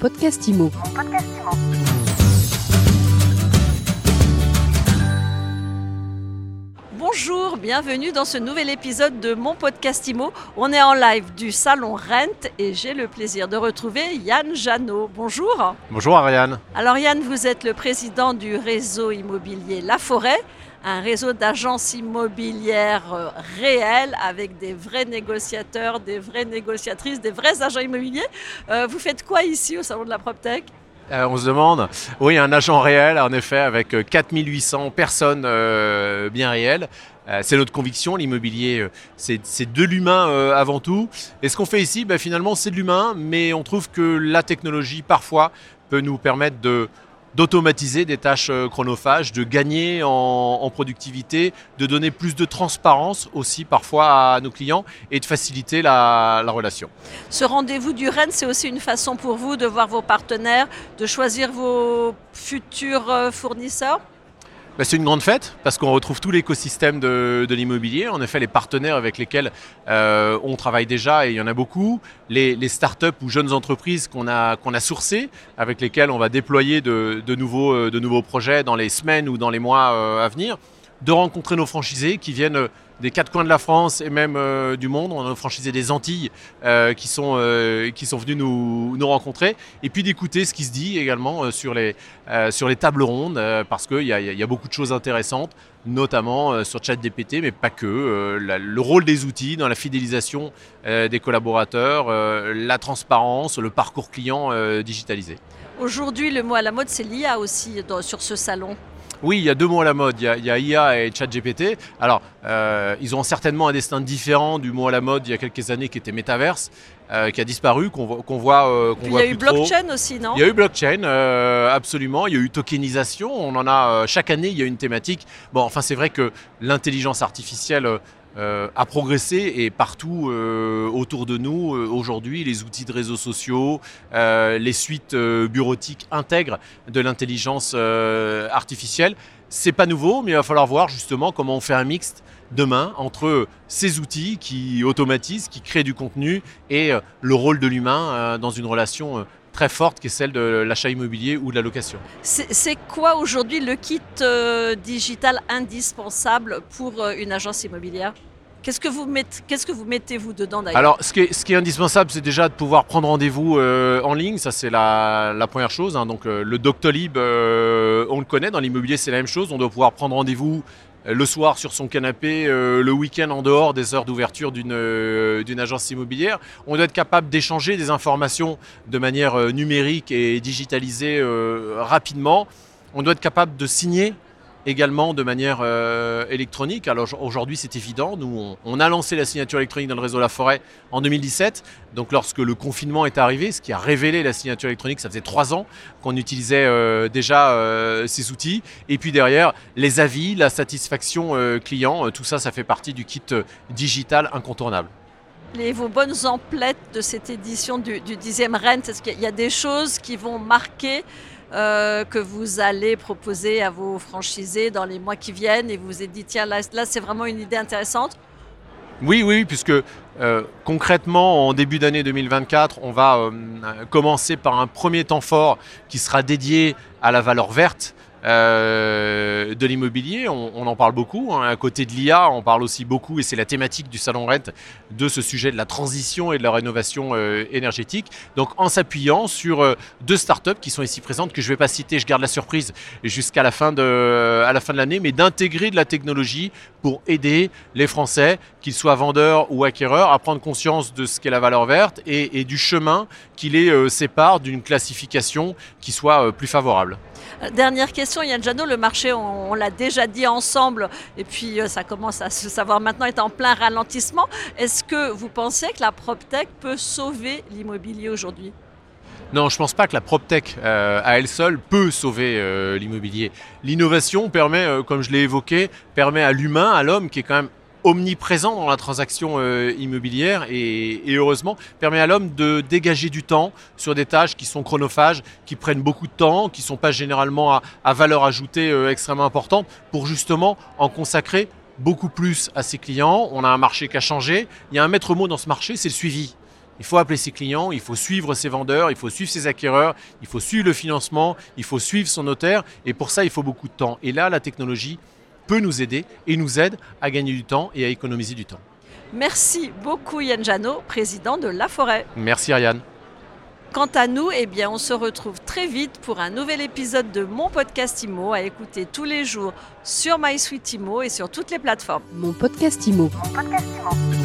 podcast IMO. Bienvenue dans ce nouvel épisode de mon podcast IMO. On est en live du salon Rent et j'ai le plaisir de retrouver Yann Janot. Bonjour. Bonjour Ariane. Alors Yann, vous êtes le président du réseau immobilier La Forêt, un réseau d'agences immobilières euh, réelles avec des vrais négociateurs, des vraies négociatrices, des vrais agents immobiliers. Euh, vous faites quoi ici au salon de la PropTech? Euh, on se demande, oui, un agent réel, en effet, avec euh, 4800 personnes euh, bien réelles. Euh, c'est notre conviction, l'immobilier, euh, c'est de l'humain euh, avant tout. Et ce qu'on fait ici, ben, finalement, c'est de l'humain, mais on trouve que la technologie, parfois, peut nous permettre de d'automatiser des tâches chronophages, de gagner en, en productivité, de donner plus de transparence aussi parfois à nos clients et de faciliter la- la relation. Ce rendez-vous du Rennes, c'est aussi une façon pour vous de voir vos partenaires, de choisir vos futurs fournisseurs? Bah, c'est une grande fête parce qu'on retrouve tout l'écosystème de, l'immobilier. En effet, les partenaires avec lesquels euh, on travaille déjà, et il y en a beaucoup, les, startups ou jeunes entreprises qu'on a, sourcées, avec lesquelles on va déployer de, de nouveaux, euh, de nouveaux projets dans les semaines ou dans les mois euh, à venir, de rencontrer nos franchisés qui viennent euh, des quatre coins de la France et même euh, du monde. On a nos franchisés des Antilles euh, qui, sont, qui sont venus nous, nous rencontrer et puis d'écouter ce qui se dit également sur, les, sur les tables rondes parce qu'il y, a- y a beaucoup de choses intéressantes, notamment sur ChatGPT, mais pas que. le rôle des outils dans la fidélisation des collaborateurs, la transparence, le parcours client digitalisé. Aujourd'hui, le mot à la mode, c'est l'IA aussi sur ce salon. Oui, il y a deux mots à la mode. Il y a, il y a IA et ChatGPT. Alors, euh, ils ont certainement un destin différent du mot à la mode il y a quelques années qui était Metaverse, euh, qui a disparu, qu'on voit, qu'on voit, euh, qu'on il y a eu trop. blockchain aussi, non? Il y a eu blockchain, euh, absolument. Il y a eu tokenisation. On en a chaque année. Il y a une thématique. Bon, enfin, c'est vrai que l'intelligence artificielle euh, a progressé et partout euh, autour de nous euh, aujourd'hui, les outils de réseaux sociaux, euh, les suites euh, bureautiques intègrent de l'intelligence euh, artificielle. C'est pas nouveau, mais il va falloir voir justement comment on fait un mixte demain entre ces outils qui automatisent, qui créent du contenu et euh, le rôle de l'humain euh, dans une relation euh, très forte qui est celle de l'achat immobilier ou de la location. C'est quoi aujourd'hui le kit euh, digital indispensable pour euh, une agence immobilière? Qu'est-ce que vous mettez, qu'est-ce que vous mettez vous dedans d'ailleurs? Alors, ce qui est, ce qui est indispensable, c'est déjà de pouvoir prendre rendez-vous euh, en ligne. Ça, c'est la, la première chose. hein. Donc, euh, le Doctolib, euh, on le connaît. Dans l'immobilier, c'est la même chose. On doit pouvoir prendre rendez-vous le soir sur son canapé, euh, le week-end en dehors des heures d'ouverture d'une euh, d'une agence immobilière. On doit être capable d'échanger des informations de manière euh, numérique et digitalisée rapidement. On doit être capable de signer également de manière euh, électronique. Alors aujourd'hui c'est évident, nous on, a lancé la signature électronique dans le réseau La Forêt en 2017. Donc lorsque le confinement est arrivé, ce qui a révélé la signature électronique, ça faisait trois ans qu'on utilisait euh, déjà euh, ces outils. Et puis derrière, les avis, la satisfaction client, tout ça, ça fait partie du kit digital incontournable. Les, vos bonnes emplettes de cette édition du, du 10e Rennes, est-ce qu'il y a des choses qui vont marquer euh, que vous allez proposer à vos franchisés dans les mois qui viennent et vous vous êtes dit, tiens, là, c'est vraiment une idée intéressante Oui, oui, puisque euh, concrètement, en début d'année 2024, on va euh, commencer par un premier temps fort qui sera dédié à la valeur verte. Euh, de l'immobilier, on, en parle beaucoup. hein. À côté de l'IA, on parle aussi beaucoup, et c'est la thématique du salon Rent, de ce sujet de la transition et de la rénovation euh, énergétique. Donc en s'appuyant sur euh, deux startups qui sont ici présentes, que je ne vais pas citer, je garde la surprise jusqu'à la fin de, l'année, mais d'intégrer de la technologie pour aider les Français, qu'ils soient vendeurs ou acquéreurs, à prendre conscience de ce qu'est la valeur verte et, et du chemin qui les sépare d'une classification qui soit plus favorable. Dernière question, Yann Janot, le marché, on, l'a déjà dit ensemble, et puis euh, ça commence à se savoir maintenant, est en plein ralentissement. Est-ce que vous pensez que la PropTech peut sauver l'immobilier aujourd'hui? Non, je ne pense pas que la PropTech euh, à elle seule peut sauver euh, l'immobilier. L'innovation permet, comme je l'ai évoqué, permet à l'humain, à l'homme qui est quand même omniprésent dans la transaction euh, immobilière et, heureusement permet à l'homme de dégager du temps sur des tâches qui sont chronophages, qui prennent beaucoup de temps, qui ne sont pas généralement à, à valeur ajoutée euh, extrêmement importante pour justement en consacrer beaucoup plus à ses clients. On a un marché qui a changé. Il y a un maître mot dans ce marché, c'est le suivi. Il faut appeler ses clients, il faut suivre ses vendeurs, il faut suivre ses acquéreurs, il faut suivre le financement, il faut suivre son notaire. Et pour ça, il faut beaucoup de temps. Et là, la technologie peut nous aider et nous aide à gagner du temps et à économiser du temps. Merci beaucoup Yann Janot, président de La Forêt. Merci Ariane. Quant à nous, eh bien, on se retrouve très vite pour un nouvel épisode de mon podcast IMO à écouter tous les jours sur MySuite IMO et sur toutes les plateformes. Mon podcast IMO. Mon podcast IMO.